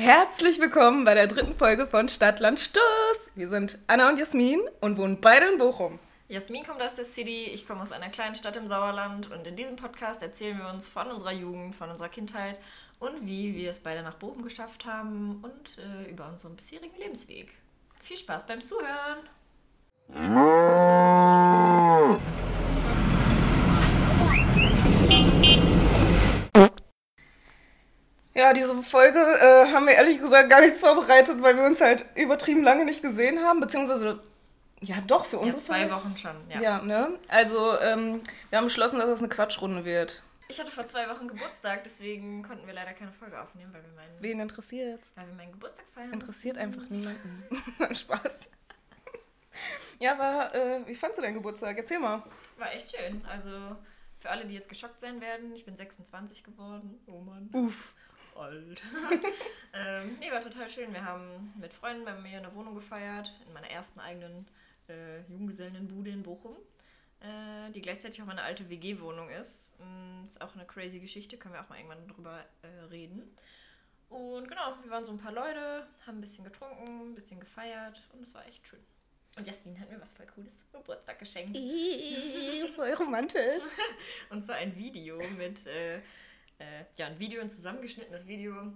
Herzlich willkommen bei der dritten Folge von Stadtland Stoß. Wir sind Anna und Jasmin und wohnen beide in Bochum. Jasmin kommt aus der City, ich komme aus einer kleinen Stadt im Sauerland und in diesem Podcast erzählen wir uns von unserer Jugend, von unserer Kindheit und wie wir es beide nach Bochum geschafft haben und äh, über unseren bisherigen Lebensweg. Viel Spaß beim Zuhören! Ja, diese Folge äh, haben wir ehrlich gesagt gar nichts vorbereitet, weil wir uns halt übertrieben lange nicht gesehen haben, beziehungsweise ja doch für uns. Ja, zwei Wochen schon, ja. Ja, ne? Also ähm, wir haben beschlossen, dass es eine Quatschrunde wird. Ich hatte vor zwei Wochen Geburtstag, deswegen konnten wir leider keine Folge aufnehmen, weil wir meinen. Wen interessiert? Weil wir meinen Geburtstag feiern. Interessiert einfach niemanden. Spaß. Ja, aber äh, wie fandst du deinen Geburtstag? Erzähl mal. War echt schön. Also für alle, die jetzt geschockt sein werden, ich bin 26 geworden. Oh Mann. Uff. Alt. ähm, nee, war total schön. Wir haben mit Freunden bei mir in der Wohnung gefeiert, in meiner ersten eigenen äh, Junggesellenbude in Bochum, äh, die gleichzeitig auch meine alte WG-Wohnung ist. Ähm, ist auch eine crazy Geschichte, können wir auch mal irgendwann drüber äh, reden. Und genau, wir waren so ein paar Leute, haben ein bisschen getrunken, ein bisschen gefeiert und es war echt schön. Und Jasmin hat mir was voll Cooles zum Geburtstag geschenkt. voll romantisch. und zwar ein Video mit, äh, äh, ja, ein Video, ein zusammengeschnittenes Video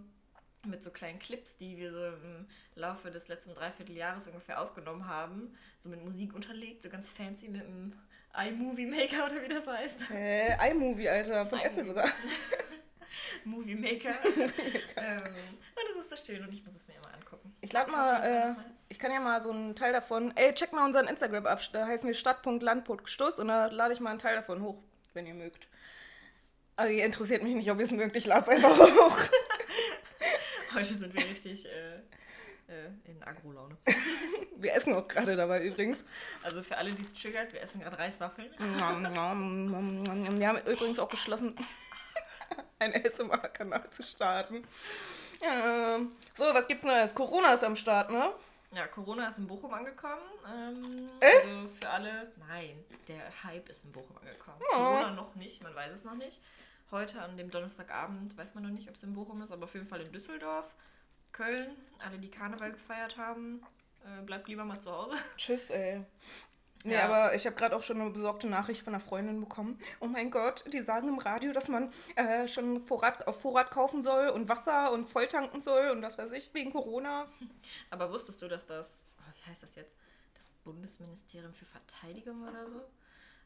mit so kleinen Clips, die wir so im Laufe des letzten Dreivierteljahres ungefähr aufgenommen haben. So mit Musik unterlegt, so ganz fancy mit einem iMovie Maker oder wie das heißt. Äh, iMovie, Alter, von Apple sogar. Movie Maker. ähm, und das ist so schön und ich muss es mir immer angucken. Ich lade mal, äh, ich kann ja mal so einen Teil davon, ey, check mal unseren Instagram ab, da heißen wir Stadt.land.stoß und da lade ich mal einen Teil davon hoch, wenn ihr mögt. Also ihr interessiert mich nicht, ob ihr es mögt, ich lade es einfach hoch. Heute sind wir richtig äh, äh, in Agro-Laune. wir essen auch gerade dabei übrigens. Also für alle, die es triggert, wir essen gerade Reiswaffeln. wir haben übrigens auch beschlossen, einen ASMR-Kanal zu starten. Ja. So, was gibt's Neues? Corona ist am Start, ne? Ja, Corona ist in Bochum angekommen. Ähm, äh? Also für alle, nein, der Hype ist in Bochum angekommen. Oh. Corona noch nicht, man weiß es noch nicht. Heute an dem Donnerstagabend weiß man noch nicht, ob es in Bochum ist, aber auf jeden Fall in Düsseldorf, Köln, alle, die Karneval gefeiert haben, äh, bleibt lieber mal zu Hause. Tschüss, ey. Nee, ja. aber ich habe gerade auch schon eine besorgte Nachricht von einer Freundin bekommen. Oh mein Gott, die sagen im Radio, dass man äh, schon Vorrat, auf Vorrat kaufen soll und Wasser und volltanken soll und was weiß ich, wegen Corona. Aber wusstest du, dass das, oh, wie heißt das jetzt, das Bundesministerium für Verteidigung oder so?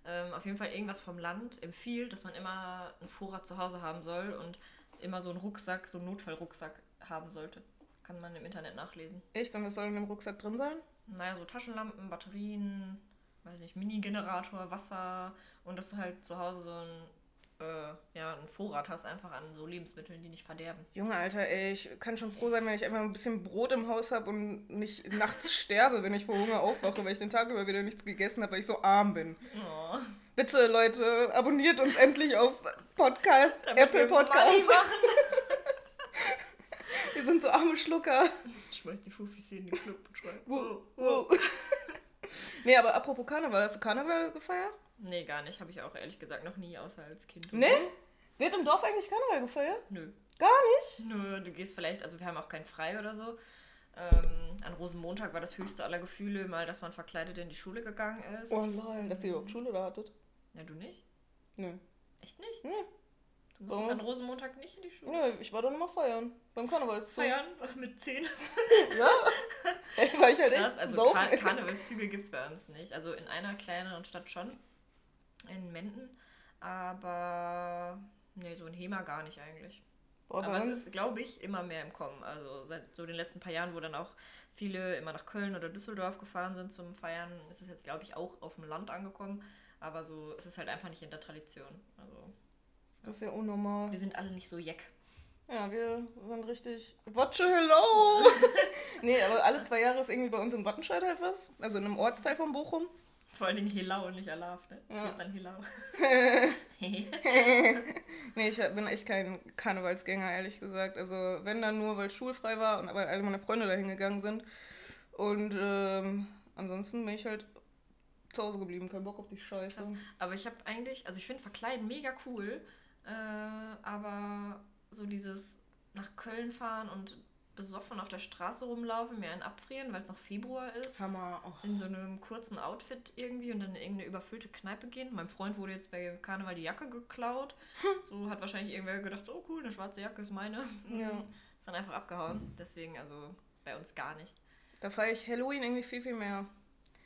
Ähm, auf jeden Fall irgendwas vom Land empfiehlt, dass man immer einen Vorrat zu Hause haben soll und immer so einen Rucksack, so einen Notfallrucksack haben sollte. Kann man im Internet nachlesen. Echt? Und was soll in dem Rucksack drin sein? Naja, so Taschenlampen, Batterien, weiß nicht, Mini-Generator, Wasser und dass du halt zu Hause so ein äh, ja, einen Vorrat hast, einfach an so Lebensmitteln, die nicht verderben. Junge, Alter, ey, ich kann schon froh sein, wenn ich einfach ein bisschen Brot im Haus habe und nicht nachts sterbe, wenn ich vor Hunger aufwache, weil ich den Tag über wieder nichts gegessen habe, weil ich so arm bin. Oh. Bitte, Leute, abonniert uns endlich auf Podcast, Damit Apple Podcast. wir sind so arme Schlucker. Ich schmeiß die Fufis hier in den Club und. Wow, wow. nee, aber apropos Karneval, hast du Karneval gefeiert? Nee, gar nicht. Habe ich auch ehrlich gesagt noch nie, außer als Kind. Nee? Wird im Dorf eigentlich Karneval gefeiert? Nö. Gar nicht? Nö, du gehst vielleicht, also wir haben auch kein Frei oder so. Ähm, an Rosenmontag war das höchste aller Gefühle mal, dass man verkleidet in die Schule gegangen ist. Oh nein, dass ihr überhaupt Schule da hattet. Ja, du nicht? Nö. Echt nicht? Nö. Du musstest an Rosenmontag nicht in die Schule? Nö, ich war doch immer feiern. Beim Karnevalszug. Feiern? Mit 10? ja. Ey, war ich halt echt Krass, also Kar Karnevalszüge gibt es bei uns nicht. Also in einer kleineren Stadt schon in Menden, aber nee, so in Hema gar nicht eigentlich. Boah, aber es ist, glaube ich, immer mehr im Kommen. Also seit so den letzten paar Jahren, wo dann auch viele immer nach Köln oder Düsseldorf gefahren sind zum Feiern, ist es jetzt, glaube ich, auch auf dem Land angekommen. Aber so ist es halt einfach nicht in der Tradition. Also, das ist ja unnormal. Wir sind alle nicht so jeck. Ja, wir sind richtig. Watche Hello! nee, aber alle zwei Jahre ist irgendwie bei uns in Wattenscheid halt was. Also in einem Ortsteil von Bochum. Vor allen Dingen Hilau und nicht Alaf, ne? Ja. Hier ist dann Hilau. nee, ich bin echt kein Karnevalsgänger, ehrlich gesagt. Also, wenn dann nur, weil schulfrei war und weil alle meine Freunde da hingegangen sind. Und ähm, ansonsten bin ich halt zu Hause geblieben, kein Bock auf die Scheiße. Krass. Aber ich habe eigentlich, also ich finde Verkleiden mega cool, äh, aber so dieses nach Köln fahren und besoffen auf der Straße rumlaufen, mir einen abfrieren, weil es noch Februar ist. Hammer. Oh. In so einem kurzen Outfit irgendwie und dann in irgendeine überfüllte Kneipe gehen. Meinem Freund wurde jetzt bei Karneval die Jacke geklaut. So hat wahrscheinlich irgendwer gedacht, so cool, eine schwarze Jacke ist meine. Ja. Ist dann einfach abgehauen. Deswegen also bei uns gar nicht. Da feiere ich Halloween irgendwie viel, viel mehr.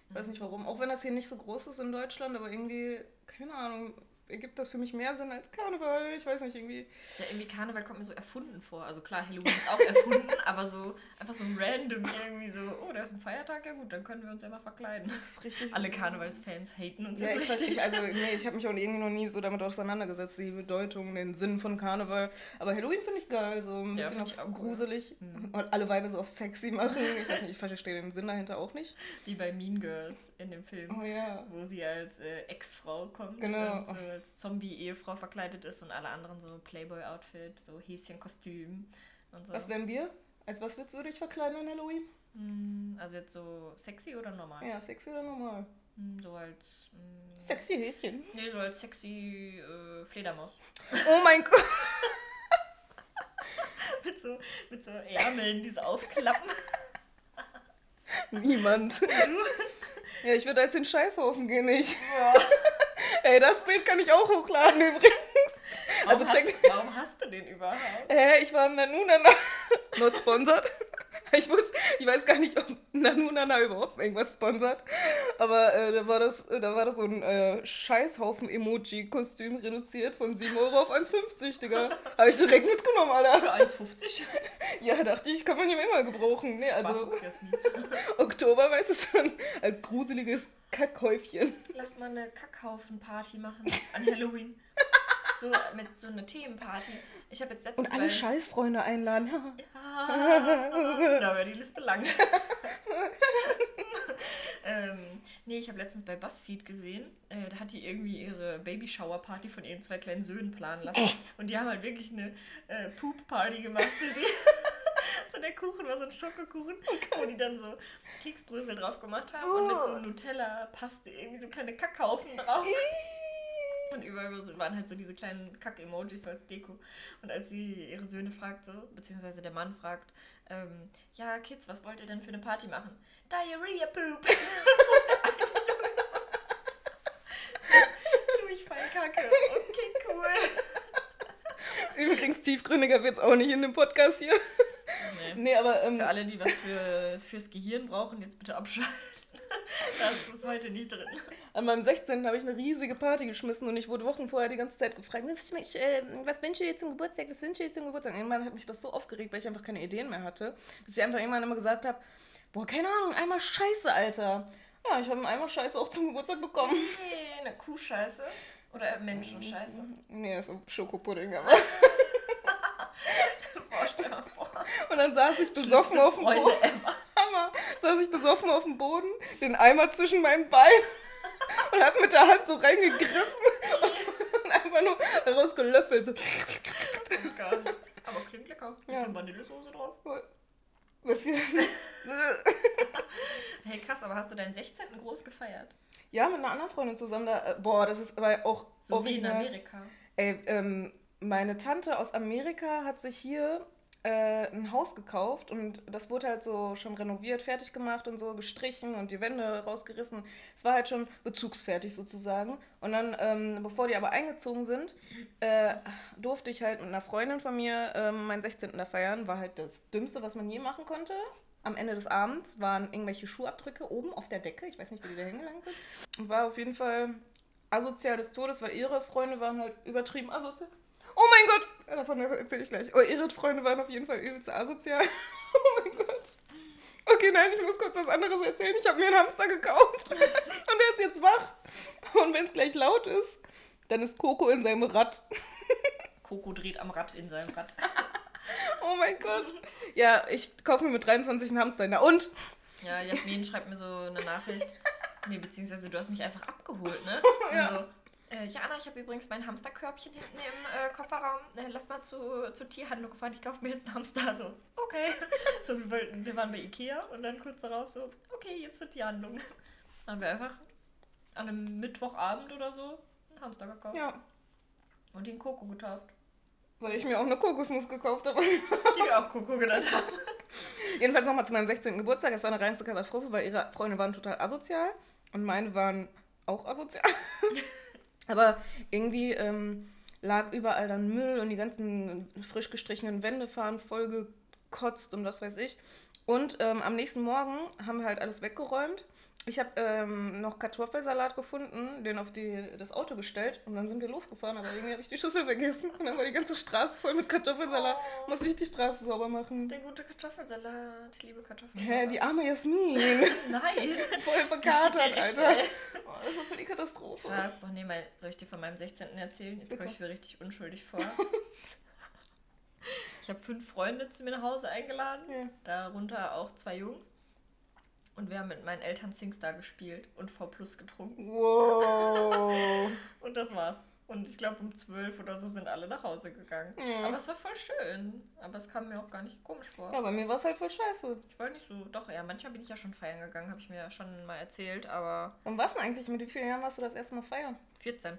Ich weiß nicht warum. Auch wenn das hier nicht so groß ist in Deutschland, aber irgendwie, keine Ahnung, ergibt das für mich mehr Sinn als Karneval. Ich weiß nicht, irgendwie. Ja, irgendwie Karneval kommt mir so erfunden vor. Also klar, Halloween ist auch erfunden, aber so einfach so random irgendwie so, oh, da ist ein Feiertag, ja gut, dann können wir uns ja mal verkleiden. Das ist richtig. Alle Karnevalsfans haten uns Ja, jetzt ich weiß richtig. nicht, also nee, ich habe mich auch irgendwie noch nie so damit auseinandergesetzt, die Bedeutung, den Sinn von Karneval. Aber Halloween finde ich geil, so ein Ja, bisschen ich auch cool. gruselig Mhm. und alle Weiber so auf sexy machen. Ich weiß nicht, ich verstehe den Sinn dahinter auch nicht. Wie bei Mean Girls in dem Film. Oh ja. Wo sie als äh, Ex-Frau kommt Genau. und so als Zombie-Ehefrau verkleidet ist und alle anderen so Playboy-Outfit, so Häschenkostüm und so. Was wären wir? Als was würdest du dich verkleiden an Halloween? Hm, Also jetzt so sexy oder normal? Ja, sexy oder normal? Hm, So als. hm, Sexy Häschen. Nee, so als sexy äh, Fledermaus. Oh mein Gott. mit, so, mit so Ärmeln, die so aufklappen. Niemand. Ja, ich würde als den Scheißhaufen gehen, ich. Boah. Ey, das Bild kann ich auch hochladen übrigens. Warum, Also check- hast, warum hast du den überhaupt? Hä, ich war im Nanunana. Not sponsored. Ich, muss, ich weiß gar nicht, ob Nanunana überhaupt irgendwas sponsert. Aber äh, da, war das, da war das so ein äh, Scheißhaufen-Emoji-Kostüm reduziert von 7 Euro auf 1,50, Digga. Habe ich direkt mitgenommen, Alter. Für 1,50? Ja, dachte ich, kann man ja immer gebrauchen. Nee, also. Oktober, weißt du schon, als gruseliges Kackhäufchen. Lass mal eine Kackhaufen-Party machen an Halloween. So mit so einer Themenparty. Ich habe jetzt letztens Und alle bei- Scheißfreunde einladen. Ja, da wäre die Liste lang. ähm, nee, ich habe letztens bei BuzzFeed gesehen, äh, da hat die irgendwie ihre Babyshower-Party von ihren zwei kleinen Söhnen planen lassen. Und die haben halt wirklich eine äh, Poop-Party gemacht für sie. so der Kuchen war so ein Schokokuchen, wo die dann so Keksbrösel drauf gemacht haben und mit so Nutella-Paste irgendwie so kleine Kackhaufen drauf. Und überall waren halt so diese kleinen Kack-Emojis als Deko. Und als sie ihre Söhne fragt, so, beziehungsweise der Mann fragt, ähm, ja, Kids, was wollt ihr denn für eine Party machen? Diarrhea Poop. Durchfallkacke. Okay, cool. Übrigens, tiefgründiger wird's auch nicht in dem Podcast hier. Nee. Nee, aber ähm, Für alle, die was für, fürs Gehirn brauchen, jetzt bitte abschalten. Das ist heute nicht drin. an meinem 16. habe ich eine riesige Party geschmissen und ich wurde Wochen vorher die ganze Zeit gefragt, was, ich, äh, was wünschst du dir zum Geburtstag, was wünschst du dir zum Geburtstag? Irgendwann hat mich das so aufgeregt, weil ich einfach keine Ideen mehr hatte, dass ich einfach irgendwann immer gesagt habe, boah, keine Ahnung, einmal Scheiße, Alter. Ja, ich habe einen Eimer Scheiße auch zum Geburtstag bekommen. Nee, eine Kuhscheiße. Oder Menschenscheiße. Nee, ein Schokopudding, aber. Boah, stell mal vor. Und dann saß ich besoffen auf dem Freunde Boden. Hammer. Saß ich besoffen auf dem Boden, den Eimer zwischen meinen Beinen und hab mit der Hand so reingegriffen und einfach nur daraus gelöffelt. So. Oh Gott. Aber klingt lecker. Bisschen Ja. Vanillesoße drauf. Bisschen. Hey, krass, aber hast du deinen 16. groß gefeiert? Ja, mit einer anderen Freundin zusammen da. äh, Boah, das ist aber auch. So wie in original- Amerika. Ey, ähm, meine Tante aus Amerika hat sich hier äh, ein Haus gekauft und das wurde halt so schon renoviert, fertig gemacht und so, gestrichen und die Wände rausgerissen. Es war halt schon bezugsfertig sozusagen. Und dann, ähm, bevor die aber eingezogen sind, äh, durfte ich halt mit einer Freundin von mir ähm, meinen 16. da feiern. War halt das Dümmste, was man je machen konnte. Am Ende des Abends waren irgendwelche Schuhabdrücke oben auf der Decke. Ich weiß nicht, wie die da hingelangt sind. War auf jeden Fall asozial des Todes, weil ihre Freunde waren halt übertrieben asozial. Oh mein Gott! Ja, Davon erzähle ich gleich. Oh, ihre Freunde waren auf jeden Fall übelst asozial. Oh mein Gott. Okay, nein, ich muss kurz was anderes erzählen. Ich habe mir einen Hamster gekauft. Und der ist jetzt wach. Und wenn es gleich laut ist, dann ist Coco in seinem Rad. Coco dreht am Rad in seinem Rad. Oh mein Gott. Ja, ich kaufe mir mit 23 einen Hamster. Na und? Ja, Jasmin schreibt mir so eine Nachricht. Nee, beziehungsweise du hast mich einfach abgeholt, ne? Ja. Und so, äh, ja, Anna, ich habe übrigens mein Hamsterkörbchen hinten im äh, Kofferraum. Äh, lass mal zu, zur Tierhandlung fahren, ich kaufe mir jetzt einen Hamster. So, okay. So, wir, wollten, wir waren bei Ikea und dann kurz darauf so, okay, jetzt zur Tierhandlung. Dann haben wir einfach an einem Mittwochabend oder so einen Hamster gekauft. Ja. Und den Coco getauft. Weil ich mir auch eine Kokosnuss gekauft habe. Die wir auch Coco genannt haben. Jedenfalls nochmal zu meinem 16. Geburtstag. Es war eine reinste Katastrophe, weil ihre Freunde waren total asozial und meine waren auch asozial. Aber irgendwie ähm, lag überall dann Müll und die ganzen frisch gestrichenen Wände waren voll gekotzt und was weiß ich. Und ähm, am nächsten Morgen haben wir halt alles weggeräumt. Ich habe ähm, noch Kartoffelsalat gefunden, den auf die, das Auto gestellt und dann sind wir losgefahren, aber irgendwie habe ich die Schüssel vergessen und dann war die ganze Straße voll mit Kartoffelsalat. Oh. Muss ich die Straße sauber machen. Der gute Kartoffelsalat. Ich liebe Kartoffelsalat. Hä, die arme Jasmin. Nein. Voll verkatert, Alter. Oh, das voll die Katastrophe. Was? Boah, nee, mal, soll ich dir von meinem 16. erzählen? Jetzt komme ich mir richtig unschuldig vor. ich habe fünf Freunde zu mir nach Hause eingeladen, Ja. darunter auch zwei Jungs. Und wir haben mit meinen Eltern Singstar gespielt und V Plus getrunken. Wow. Und das war's. Und ich glaube, um zwölf oder so sind alle nach Hause gegangen. Ja. Aber es war voll schön. Aber es kam mir auch gar nicht komisch vor. Ja, bei mir war es halt voll scheiße. Ich wollte nicht so. Doch, ja, manchmal bin ich ja schon feiern gegangen, habe ich mir ja schon mal erzählt. Aber Und was denn eigentlich? Mit wie vielen Jahren warst du das erste Mal feiern? 14.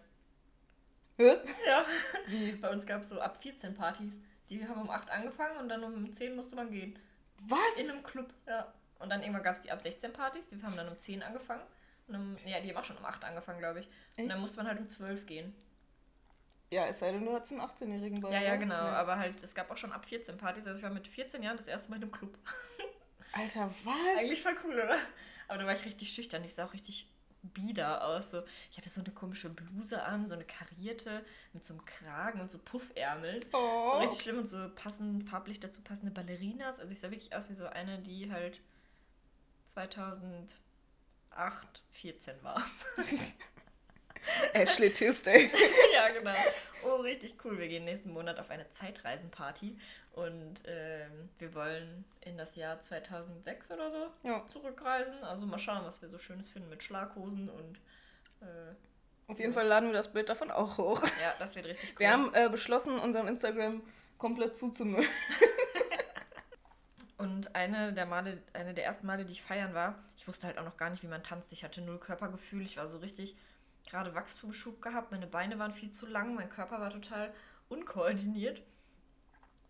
Hä? Ja. Bei uns gab es so ab 14 Partys. Die haben um 8 angefangen und dann um 10 musste man gehen. Was? In einem Club, ja. Und dann irgendwann gab es die ab 16 Partys, die haben dann um 10 angefangen. Und um, ja, die haben auch schon um 8 angefangen, glaube ich. Und Echt? dann musste man halt um 12 gehen. Ja, es sei denn, du hattest einen 18-Jährigen bei Ja, ja, oder? genau. Ja. Aber halt, es gab auch schon ab 14 Partys. Also ich war mit 14 Jahren das erste Mal in einem Club. Alter, was? Eigentlich voll cool, oder? Aber da war ich richtig schüchtern. Ich sah auch richtig bieder aus. So. Ich hatte so eine komische Bluse an, so eine karierte mit so einem Kragen und so Puffärmeln. So oh. richtig schlimm und so passend, farblich dazu passende Ballerinas. Also ich sah wirklich aus wie so eine, die halt 2008, 14 war. Ashley Tisdale. ja, genau. Oh, richtig cool. Wir gehen nächsten Monat auf eine Zeitreisenparty und ähm, wir wollen in das Jahr 2006 oder so Ja. zurückreisen. Also mal schauen, was wir so Schönes finden mit Schlaghosen und äh, Auf jeden Fall laden wir das Bild davon auch hoch. ja, das wird richtig cool. Wir haben äh, beschlossen, unseren Instagram komplett zuzumüllen. Und eine der Male, eine der ersten Male, die ich feiern war, ich wusste halt auch noch gar nicht, wie man tanzt. Ich hatte null Körpergefühl. Ich war so richtig gerade Wachstumsschub gehabt. Meine Beine waren viel zu lang. Mein Körper war total unkoordiniert.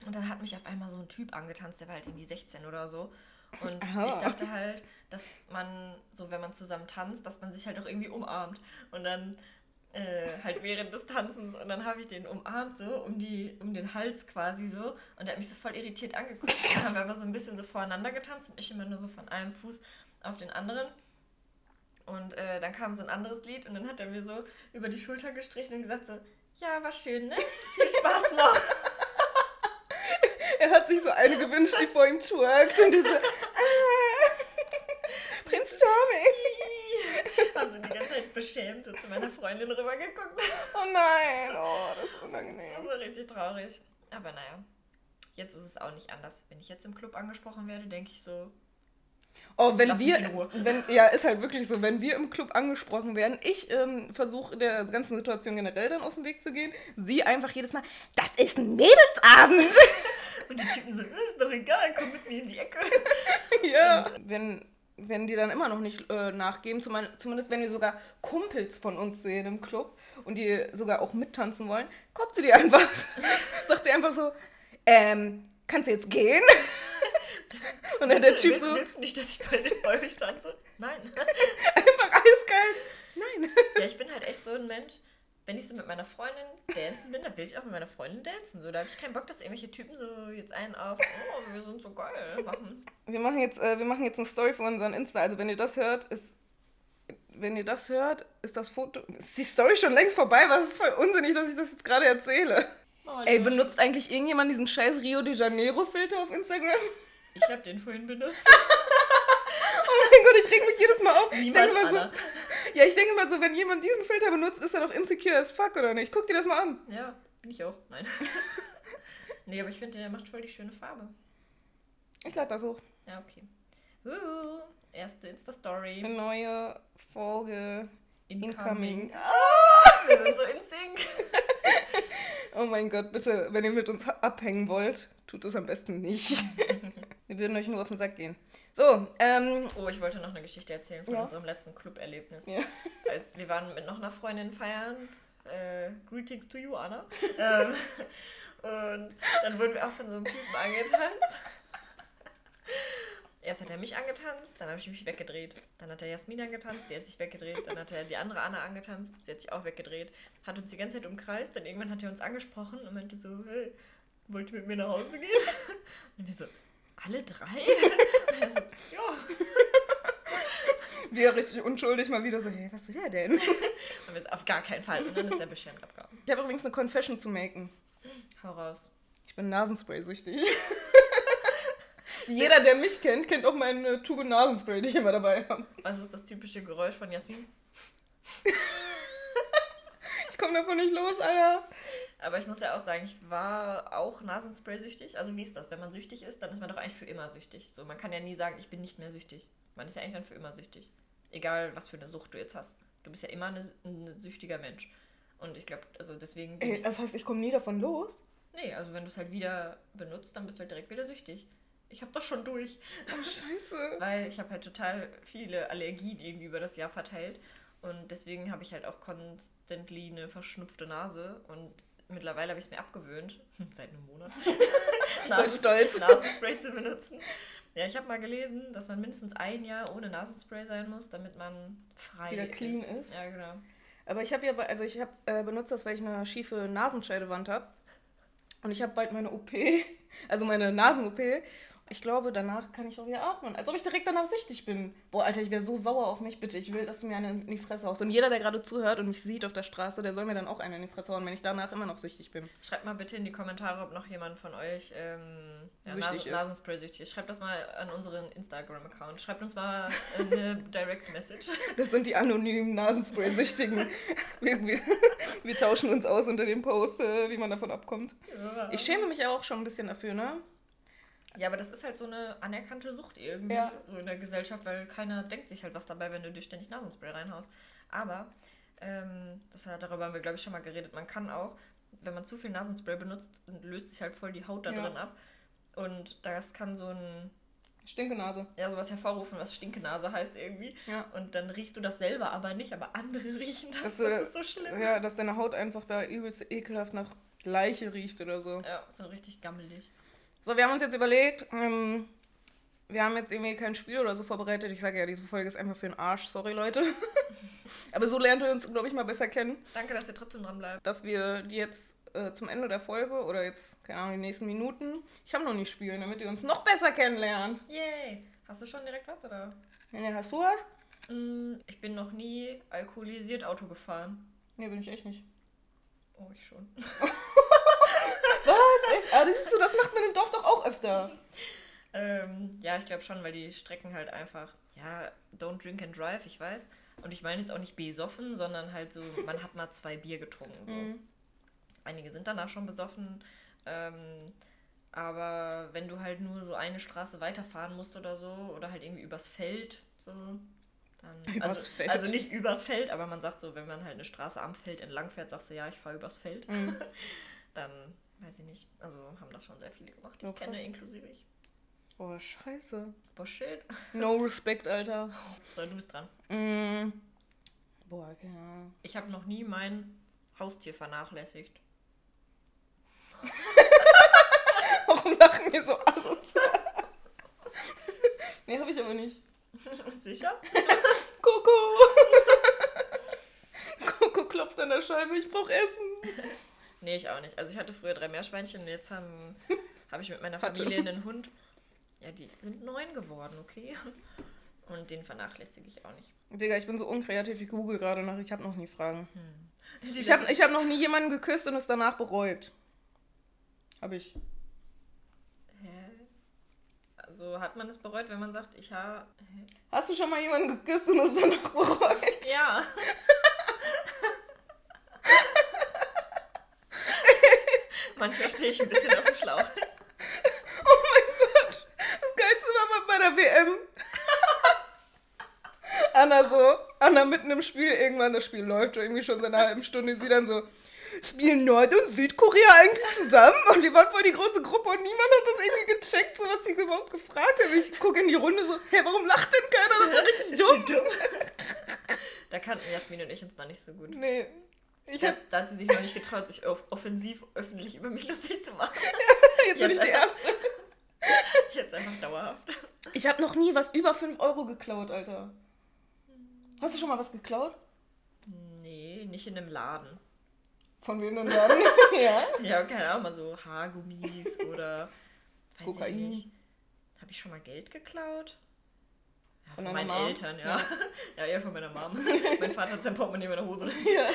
Und dann hat mich auf einmal so ein Typ angetanzt, der war halt irgendwie 16 oder so. Und Aha. ich dachte halt, dass man, so wenn man zusammen tanzt, dass man sich halt auch irgendwie umarmt. Und dann äh, halt während des Tanzens und dann habe ich den umarmt so um die um den Hals quasi so und er hat mich so voll irritiert angeguckt. Dann haben wir aber so ein bisschen so voreinander getanzt und ich immer nur so von einem Fuß auf den anderen. Und äh, dann kam so ein anderes Lied und dann hat er mir so über die Schulter gestrichen und gesagt so, ja, war schön, ne? Viel Spaß noch. Er hat sich so eine gewünscht, die vor ihm twerkt und diese. Prinz Charming. Haben sie die ganze Zeit beschämt so zu meiner Freundin rübergeguckt. Oh nein, oh, das ist unangenehm. Das war richtig traurig. Aber naja, jetzt ist es auch nicht anders. Wenn ich jetzt im Club angesprochen werde, denke ich so, Oh, wenn Lass wir, wenn, ja, ist halt wirklich so, wenn wir im Club angesprochen werden, ich ähm, versuche der ganzen Situation generell dann aus dem Weg zu gehen, sie einfach jedes Mal, das ist ein Mädelsabend. Und die Typen so, ist doch egal, komm mit mir in die Ecke. ja. Wenn, wenn die dann immer noch nicht äh, nachgeben, zumindest wenn wir sogar Kumpels von uns sehen im Club und die sogar auch mittanzen wollen, kommt sie die einfach, sagt sie einfach so, ähm, kannst du jetzt gehen? Und dann der Typ willst, so, Willst du nicht, dass ich bei, bei euch tanze? Nein. einfach eiskalt, nein. ja, ich bin halt echt so ein Mensch, wenn ich so mit meiner Freundin dancen bin, dann will ich auch mit meiner Freundin dancen. So, da habe ich keinen Bock, dass irgendwelche Typen so jetzt einen auf, oh, wir sind so geil, machen. Wir machen jetzt, äh, wir machen jetzt eine Story für unseren Insta. Also wenn ihr das hört, ist, wenn ihr das hört, ist das Foto, ist die Story schon längst vorbei. Was ist voll unsinnig, dass ich das jetzt gerade erzähle. Oh, Ey, benutzt eigentlich irgendjemand diesen scheiß Rio de Janeiro Filter auf Instagram? Ich habe den vorhin benutzt. Oh mein Gott, ich reg mich jedes Mal auf. Ich denke immer so, ja, ich denke immer so, wenn jemand diesen Filter benutzt, ist er doch insecure as fuck, oder nicht? Guck dir das mal an. Ja, bin ich auch. Nein. nee, aber ich finde, der macht voll die schöne Farbe. Ich lade das hoch. Ja, okay. Uh, erste Insta-Story. Eine neue Folge Incoming. Wir sind so in Sync. Oh mein Gott, bitte, wenn ihr mit uns abhängen wollt, tut es am besten nicht. Wir würden euch nur auf den Sack gehen. So, ähm, Oh, ich wollte noch eine Geschichte erzählen von Ja. unserem letzten Club-Erlebnis. Ja. Weil Wir waren mit noch einer Freundin feiern, Äh, greetings to you, Anna. ähm, und dann wurden wir auch von so einem Typen angetanzt. Erst hat er mich angetanzt, dann habe ich mich weggedreht. Dann hat er Jasmin angetanzt, sie hat sich weggedreht. Dann hat er die andere Anna angetanzt, sie hat sich auch weggedreht. Hat uns die ganze Zeit umkreist. Dann irgendwann hat er uns angesprochen und meinte so, hey, wollt ihr mit mir nach Hause gehen? Und wir so, alle drei? Und er so, ja. Wir richtig unschuldig mal wieder so, hey, was will er denn? Und wir so, auf gar keinen Fall. Und dann ist er beschämt abgehauen. Ich habe übrigens eine Confession zu machen. Hau raus. Ich bin Nasenspray-süchtig. Jeder, der mich kennt, kennt auch meine Tube Nasenspray, die ich immer dabei habe. Was ist das typische Geräusch von Jasmin? Ich komme davon nicht los, Alter. Aber ich muss ja auch sagen, ich war auch Nasenspray-süchtig. Also wie ist das? Wenn man süchtig ist, dann ist man doch eigentlich für immer süchtig. So, man kann ja nie sagen, ich bin nicht mehr süchtig. Man ist ja eigentlich dann für immer süchtig. Egal, was für eine Sucht du jetzt hast. Du bist ja immer eine, ein süchtiger Mensch. Und ich glaube, also deswegen... Ey, das heißt, ich komme nie davon los? Nee, also wenn du es halt wieder benutzt, dann bist du halt direkt wieder süchtig. Ich habe das schon durch. Oh, scheiße. Weil ich habe halt total viele Allergien irgendwie über das Jahr verteilt. Und deswegen habe ich halt auch constantly eine verschnupfte Nase. Und mittlerweile habe ich es mir abgewöhnt, seit einem Monat, Voll stolz. Nasenspray zu benutzen. Ja, ich habe mal gelesen, dass man mindestens ein Jahr ohne Nasenspray sein muss, damit man frei Wieder clean ist. Ja, genau. Aber ich habe ja, also ich habe äh, benutzt das, weil ich eine schiefe Nasenscheidewand habe. Und ich habe bald meine OP, also meine Nasen-OP. Ich glaube, danach kann ich auch wieder atmen. Als ob ich direkt danach süchtig bin. Boah, Alter, ich wäre so sauer auf mich. Bitte, ich will, dass du mir eine in die Fresse haust. Und jeder, der gerade zuhört und mich sieht auf der Straße, der soll mir dann auch eine in die Fresse hauen, wenn ich danach immer noch süchtig bin. Schreibt mal bitte in die Kommentare, ob noch jemand von euch ähm, ja, Süchtig ist. Nasenspray süchtig ist. Schreibt das mal an unseren Instagram-Account. Schreibt uns mal eine Direct Message. Das sind die anonymen Nasenspray-Süchtigen. wir, wir, wir tauschen uns aus unter dem Post, äh, wie man davon abkommt. Ich schäme mich auch schon ein bisschen dafür, ne? Ja, aber das ist halt so eine anerkannte Sucht irgendwie Ja. so in der Gesellschaft, weil keiner denkt sich halt was dabei, wenn du dir ständig Nasenspray reinhaust. Aber, ähm, das hat, darüber haben wir, glaube ich, schon mal geredet, man kann auch, wenn man zu viel Nasenspray benutzt, löst sich halt voll die Haut da Ja. drin ab. Und das kann so ein, Stinkenase. ja, sowas hervorrufen, was Stinkenase heißt irgendwie. Ja. Und dann riechst du das selber aber nicht, aber andere riechen das. Das Das, so- ist so schlimm. Ja, dass deine Haut einfach da übelst ekelhaft nach Leiche riecht oder so. Ja, so richtig gammelig. So, wir haben uns jetzt überlegt, ähm, wir haben jetzt irgendwie kein Spiel oder so vorbereitet. Ich sage ja, diese Folge ist einfach für den Arsch. Sorry, Leute. Aber so lernt ihr uns, glaube ich, mal besser kennen, Danke, dass ihr trotzdem dran bleibt. dass wir die jetzt äh, zum Ende der Folge oder jetzt, keine Ahnung, die nächsten Minuten, ich habe noch nicht spielen, damit ihr uns noch besser kennenlernt. Yay! Hast du schon direkt was, oder? Nee, hast du was? Mm, Ich bin noch nie alkoholisiert Auto gefahren. Nee, bin ich echt nicht. Oh, ich schon. Echt? Ah, das, ist so, das macht man im Dorf doch auch öfter. Ähm, ja, ich glaube schon, weil die Strecken halt einfach, ja, don't drink and drive, ich weiß. Und ich meine jetzt auch nicht besoffen, sondern halt so, man hat mal zwei Bier getrunken. So. Mhm. Einige sind danach schon besoffen. Ähm, aber wenn du halt nur so eine Straße weiterfahren musst oder so, oder halt irgendwie übers Feld, so, dann. Übers also, Feld. also nicht übers Feld, aber man sagt so, wenn man halt eine Straße am Feld entlang fährt, sagst du, ja, ich fahre übers Feld. Mhm. Dann weiß ich nicht. Also haben das schon sehr viele gemacht, ich kenne, krass. inklusive ich. Oh, scheiße. Boah, shit. No respect, Alter. So, du bist dran. Mm. Boah, keine Ahnung. Ich habe noch nie mein Haustier vernachlässigt. Warum lachen wir so asozial? nee, habe ich aber nicht. Sicher? Coco! Coco klopft an der Scheibe, ich brauch Essen. Nee, ich auch nicht. Also ich hatte früher drei Meerschweinchen und jetzt habe hab ich mit meiner. Familie einen Hund. Ja, die sind neun geworden, okay? Und den vernachlässige ich auch nicht. Digga, ich bin so unkreativ, ich google gerade nach, ich habe noch nie Fragen. Die Ich habe ich hab noch nie jemanden geküsst und es danach bereut. Hab ich. Hä? Also hat man es bereut, wenn man sagt, ich habe... Hast du schon mal jemanden geküsst und es danach bereut? Ja. Manchmal stehe ich ein bisschen auf dem Schlauch. Oh mein Gott. Das Geilste war mal bei der WM. Anna so, Anna mitten im Spiel, irgendwann das Spiel läuft irgendwie schon seit einer halben Stunde, sie dann so, spielen Nord- und Südkorea eigentlich zusammen? Und wir waren voll die große Gruppe und niemand hat das irgendwie gecheckt, so was sie überhaupt gefragt hat. Ich gucke in die Runde so, hä, warum lacht denn keiner? Das ist ja richtig dumm. Da kannten Jasmin und ich uns noch nicht so gut. Nee. Ich da, da, hat sie sich noch nicht getraut, sich offensiv öffentlich über mich lustig zu machen. jetzt bin ich die Erste. Jetzt einfach dauerhaft. Ich habe noch nie was über 5 Euro geklaut, Alter. Hast du schon mal was geklaut? Nee, nicht in einem Laden. Von wem denn Laden? ja. Ja, keine Ahnung, mal so Haargummis oder weiß Kokain. ich nicht. Habe ich schon mal Geld geklaut? Ja, von, von meinen Mom? Eltern, ja. ja. ja. eher von meiner Mom. mein Vater hat sein Portemonnaie in meiner Hose. Ja.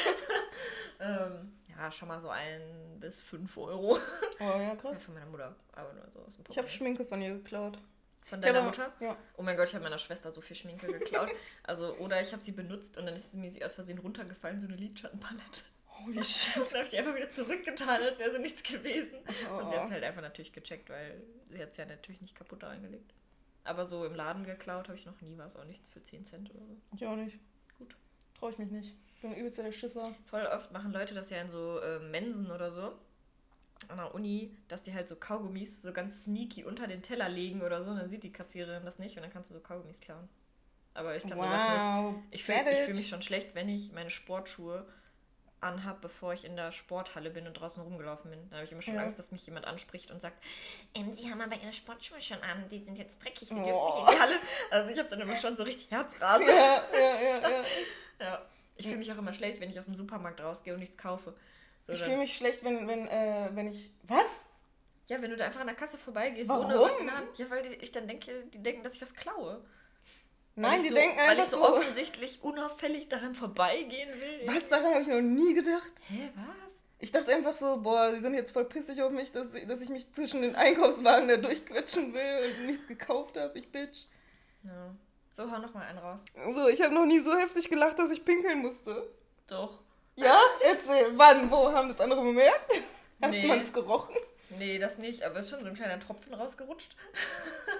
ähm, ja, schon mal so ein bis fünf Euro. Oh ja, krass. Ja, von meiner Mutter, aber nur so aus dem Ich habe Schminke von ihr geklaut. Von deiner ja, Mutter? Ja. Oh mein Gott, ich habe meiner Schwester so viel Schminke geklaut. also, oder ich habe sie benutzt und dann ist sie mir aus Versehen runtergefallen, so eine Lidschattenpalette. Holy shit. dann habe ich die einfach wieder zurückgetan, als wäre so nichts gewesen. Oh. Und sie hat es halt einfach natürlich gecheckt, weil sie hat es ja natürlich nicht kaputt reingelegt. Aber so im Laden geklaut habe ich noch nie was, auch nichts für 10 Cent oder so. Ich auch nicht. Gut. Traue ich mich nicht. Ich bin übelst der Schisser. Voll oft machen Leute das ja in so äh, Mensen oder so an der Uni, dass die halt so Kaugummis so ganz sneaky unter den Teller legen oder so, und dann sieht die Kassiererin das nicht und dann kannst du so Kaugummis klauen. Aber ich kann wow, sowas nicht. Ich fühle fühl mich schon schlecht, wenn ich meine Sportschuhe anhab, bevor ich in der Sporthalle bin und draußen rumgelaufen bin. Da habe ich immer schon ja. Angst, dass mich jemand anspricht und sagt, ähm, Sie haben aber Ihre Sportschuhe schon an, die sind jetzt dreckig, Sie oh. dürfen nicht in die Halle. Also ich habe dann immer schon so richtig Herzrasen. Ja, ja, ja, ja. ja. Ich fühle mich auch immer schlecht, wenn ich aus dem Supermarkt rausgehe und nichts kaufe. So, ich fühle mich schlecht, wenn, wenn, äh, wenn ich. Was? Ja, wenn du da einfach an der Kasse vorbeigehst, Warum? ohne was in der Hand. Ja, weil ich dann denke, die denken, dass ich was klaue. Nein, die so, denken einfach Weil ich so offensichtlich unauffällig daran vorbeigehen will. Was? Daran habe ich noch nie gedacht. Hä, was? Ich dachte einfach so, boah, die sind jetzt voll pissig auf mich, dass, dass ich mich zwischen den Einkaufswagen da durchquetschen will und nichts gekauft habe, ich Bitch. Ja. So, hau noch mal einen raus. So, ich habe noch nie so heftig gelacht, dass ich pinkeln musste. Doch. Ja? Erzähl. Wann? Wo? Haben das andere bemerkt? Hat nee. man es gerochen? Nee, das nicht, aber es ist schon so ein kleiner Tropfen rausgerutscht.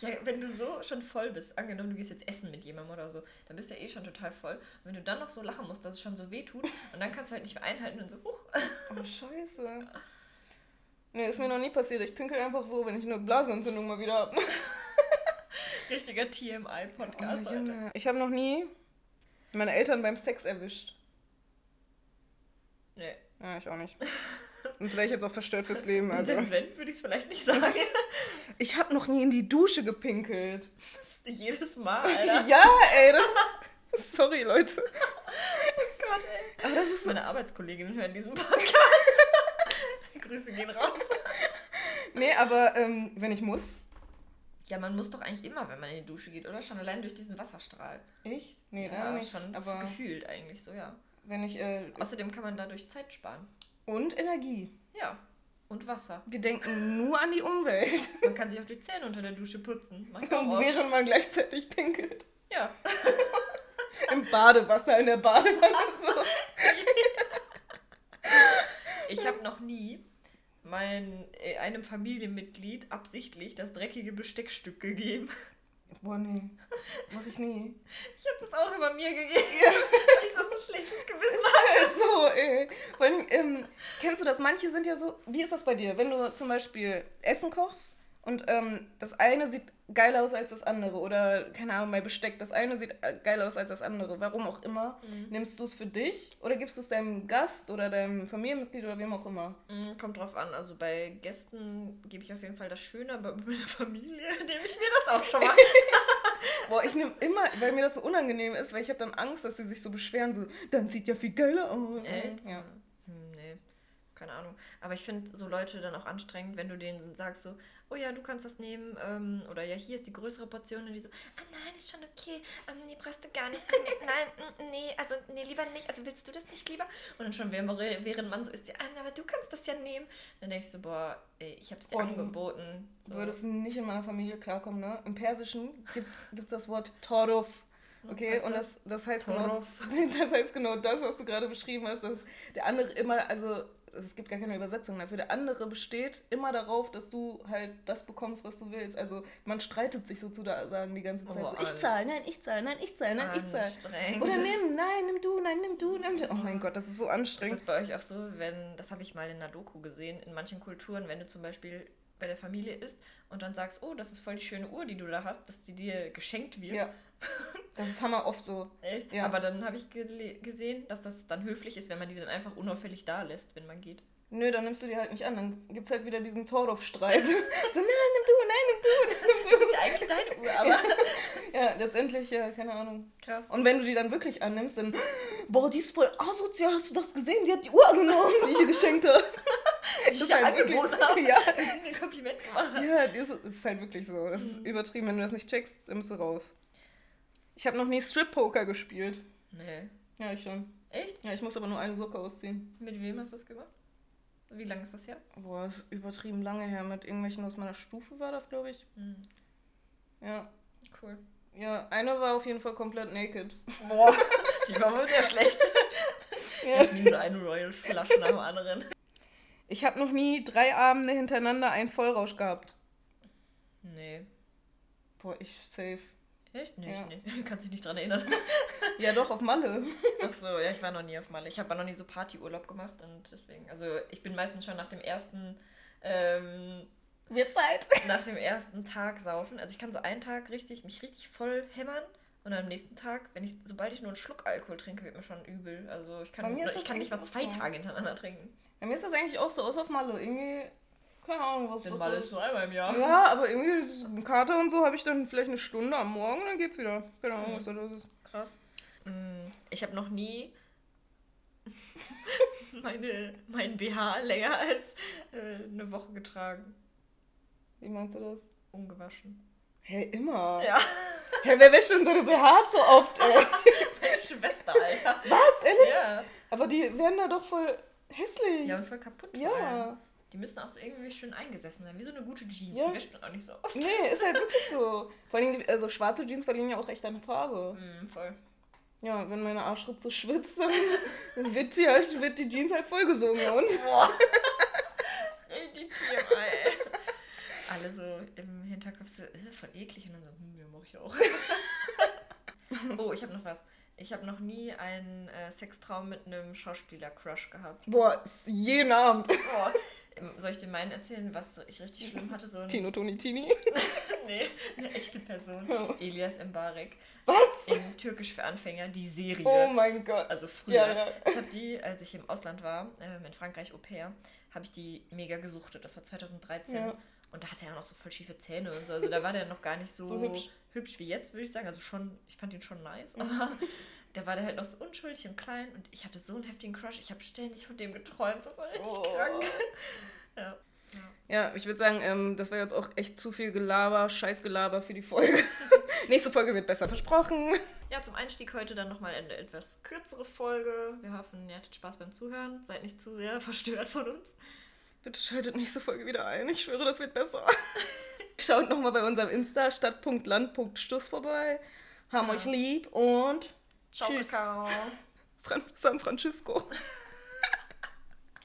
ja, wenn du so schon voll bist, angenommen, du gehst jetzt essen mit jemandem oder so, dann bist du ja eh schon total voll. Und wenn du dann noch so lachen musst, dass es schon so weh tut, und dann kannst du halt nicht mehr einhalten und so, huch. Oh, scheiße. Nee, ist mir noch nie passiert. Ich pinkel einfach so, wenn ich eine Blasenentzündung mal wieder habe. Richtiger TMI-Podcast, oh, Alter. Ich habe noch nie meine Eltern beim Sex erwischt. Nee. Ja, ich auch nicht. Und wäre ich jetzt auch verstört fürs Leben. Also. Selbst wenn, würde ich es vielleicht nicht sagen. Ich habe noch nie in die Dusche gepinkelt. Jedes Mal, Alter. ja, ey, das. Sorry, Leute. Oh Gott, ey. Aber das ist Meine Arbeitskolleginnen hören diesen Podcast. Grüße gehen raus. Nee, aber ähm, wenn ich muss. Ja, man muss doch eigentlich immer, wenn man in die Dusche geht, oder? Schon allein durch diesen Wasserstrahl. Ich? Nee, ja, da nicht. schon aber gefühlt eigentlich so, ja. Wenn ich, äh, Außerdem kann man dadurch Zeit sparen. Und Energie. Ja. Und Wasser. Wir denken nur an die Umwelt. Man kann sich auch die Zähne unter der Dusche putzen. Und während man gleichzeitig pinkelt. Ja. Im Badewasser, in der Badewanne so. ich habe noch nie mein, äh, einem Familienmitglied absichtlich das dreckige Besteckstück gegeben. Boah, nee. Mach ich nie. Ich hab das auch immer mir gegeben, ja. weil ich sonst ein schlechtes Gewissen hatte. so, ey. Vor allem, ähm, kennst du das? Manche sind ja so. Wie ist das bei dir? Wenn du zum Beispiel Essen kochst und ähm, das eine sieht geiler aus als das andere. Oder, keine Ahnung, bei Besteck, das eine sieht äh, geiler aus als das andere. Warum auch immer. Mhm. Nimmst du es für dich oder gibst du es deinem Gast oder deinem Familienmitglied oder wem auch immer? Mhm, kommt drauf an. Also bei Gästen gebe ich auf jeden Fall das Schöne, aber bei meiner Familie nehme ich mir das auch schon mal. Boah, ich nehme immer, weil mir das so unangenehm ist, weil ich habe dann Angst, dass sie sich so beschweren, so, dann sieht ja viel geiler aus. Echt? Ja. Hm, nee, keine Ahnung. Aber ich finde so Leute dann auch anstrengend, wenn du denen sagst so, oh ja, du kannst das nehmen, ähm, oder ja, hier ist die größere Portion und die so, ah nein, ist schon okay, ähm, nee, brauchst du gar nicht, ah, nein, mm, nee, also nee, lieber nicht, also willst du das nicht lieber? Und dann schon während, man so ist, ja, ah, aber du kannst das ja nehmen. Dann denkst du, boah, ey, ich hab's dir boah, angeboten. So. Würdest du nicht in meiner Familie klarkommen, ne? Im Persischen gibt's, gibt's das Wort Toruf. Okay, das heißt und das, das heißt genau, das heißt genau das, was du gerade beschrieben hast, dass der andere immer, also es gibt gar keine Übersetzung dafür. Der andere besteht immer darauf, dass du halt das bekommst, was du willst. Also man streitet sich sozusagen die ganze Zeit. Oh, so, ich zahle, nein, ich zahle, nein, ich zahle, nein, ich zahle. Oder nimm, nein, nimm du, nein, nimm du, nimm du. Oh mein Gott, das ist so anstrengend. Ist das bei euch auch so, wenn, das habe ich mal in einer Doku gesehen, in manchen Kulturen, wenn du zum Beispiel bei der Familie isst und dann sagst, oh, das ist voll die schöne Uhr, die du da hast, dass sie dir geschenkt wird. Ja. Das ist hammer oft so. Echt? Ja. Aber dann habe ich gesehen, dass das dann höflich ist, wenn man die dann einfach unauffällig da lässt, wenn man geht. Nö, dann nimmst du die halt nicht an. Dann gibt's halt wieder diesen Torov-Streit. so, nein, nimm du, nein, nimm du, nimm Das ist ja eigentlich deine Uhr, aber du. Ja, letztendlich, ja, keine Ahnung. krass. Und wenn du die dann wirklich annimmst, dann, boah, die ist voll asozial, hast du das gesehen? Die hat die Uhr angenommen, die ich ihr geschenkt habe. Die ich ja angeboten habe, Ja, wenn sie mir ein Kompliment gemacht hat. ja das ist, halt wirklich so. Das ist übertrieben. Wenn du das nicht checkst, dann bist du raus. Ich habe noch nie Strip-Poker gespielt. Nee. Ja, ich schon. Echt? Ja, ich muss aber nur eine Socke ausziehen. Mit wem hast du das gemacht? Wie lange ist das her? Boah, das ist übertrieben lange her. Mit irgendwelchen aus meiner Stufe war das, glaube ich. Hm, Ja. cool. Ja, eine war auf jeden Fall komplett naked. Boah, die war wohl sehr schlecht. Ja. Jasmin so eine Royal Flasche nach dem anderen. Ich habe noch nie drei Abende hintereinander einen Vollrausch gehabt. Nee. Boah, ich safe. Echt? Nee, Ja. ich nee. Kannst dich nicht dran erinnern. Ja, doch, auf Malle. Ach so, ja, ich war noch nie auf Malle. Ich habe noch nie so Partyurlaub gemacht und deswegen, also ich bin meistens schon nach dem ersten, ähm, Wird Zeit. nach dem ersten Tag saufen. Also ich kann so einen Tag richtig, mich richtig voll hämmern und am nächsten Tag, wenn ich, sobald ich nur einen Schluck Alkohol trinke, wird mir schon übel. Also ich kann, ich kann nicht mal zwei so. Tage hintereinander trinken. Bei mir ist das eigentlich auch so, aus auf Malle. Irgendwie, keine Ahnung, was Denn das ist nur einmal im Jahr. Ja, aber irgendwie Kater und so habe ich dann vielleicht eine Stunde am Morgen und dann geht's wieder. Keine Ahnung, was da los ist. Krass. Mm, Ich habe noch nie meine, mein BH länger als äh, eine Woche getragen. Wie meinst du das? Ungewaschen. Hä, immer. Ja, Hä, wer wäscht denn seine BHs so oft, ey? meine Schwester, Alter. Was, ehrlich? Ja. Aber die werden da doch voll hässlich. Ja, und voll kaputt. Ja. Die müssen auch so irgendwie schön eingesessen sein. Wie so eine gute Jeans. Ja. Die wäscht man auch nicht so oft. Nee, ist halt wirklich so. Vor allem, die- also schwarze Jeans verlieren ja auch echt an Farbe. Mm, voll. Ja, wenn meine Arschritze schwitzt, dann wird die, halt, wird die Jeans halt vollgesogen. Und Boah. Richtig TMI. Alle so im Hinterkopf so, äh, voll eklig. Und dann so, hm, ja, mach ich auch. oh, ich habe noch was. Ich habe noch nie einen äh, Sextraum mit einem Schauspieler-Crush gehabt. boah, jeden Abend. Boah. Soll ich dir meinen erzählen, was ich richtig schlimm hatte? So ein, Tino Toni Tini. nee, eine echte Person. Oh. Elias Mbarek. Was? In Türkisch für Anfänger, die Serie. Oh mein Gott. Also früher. Ja, ja. Ich habe die, als ich im Ausland war, ähm, in Frankreich Au pair, habe ich die mega gesuchtet. Das war 2013. Ja. Und da hatte er auch noch so voll schiefe Zähne und so. Also da war der noch gar nicht so, So hübsch. hübsch. wie jetzt, würde ich sagen. Also schon, ich fand ihn schon nice, aber da war der halt noch so unschuldig und klein und ich hatte so einen heftigen Crush. Ich habe ständig von dem geträumt. Das war richtig Oh. krank. Ja. Ja, ich würde sagen, ähm, das war jetzt auch echt zu viel Gelaber, Scheißgelaber für die Folge. Nächste Folge wird besser versprochen. ja, zum Einstieg heute dann nochmal eine etwas kürzere Folge. Wir hoffen, ihr hattet Spaß beim Zuhören. Seid nicht zu sehr verstört von uns. Bitte schaltet nächste Folge wieder ein. Ich schwöre, das wird besser. Schaut nochmal bei unserem Insta stadt.land.stuss vorbei. Haben Ja. euch lieb und Ciao, Tschüss. Kakao. San San Francisco.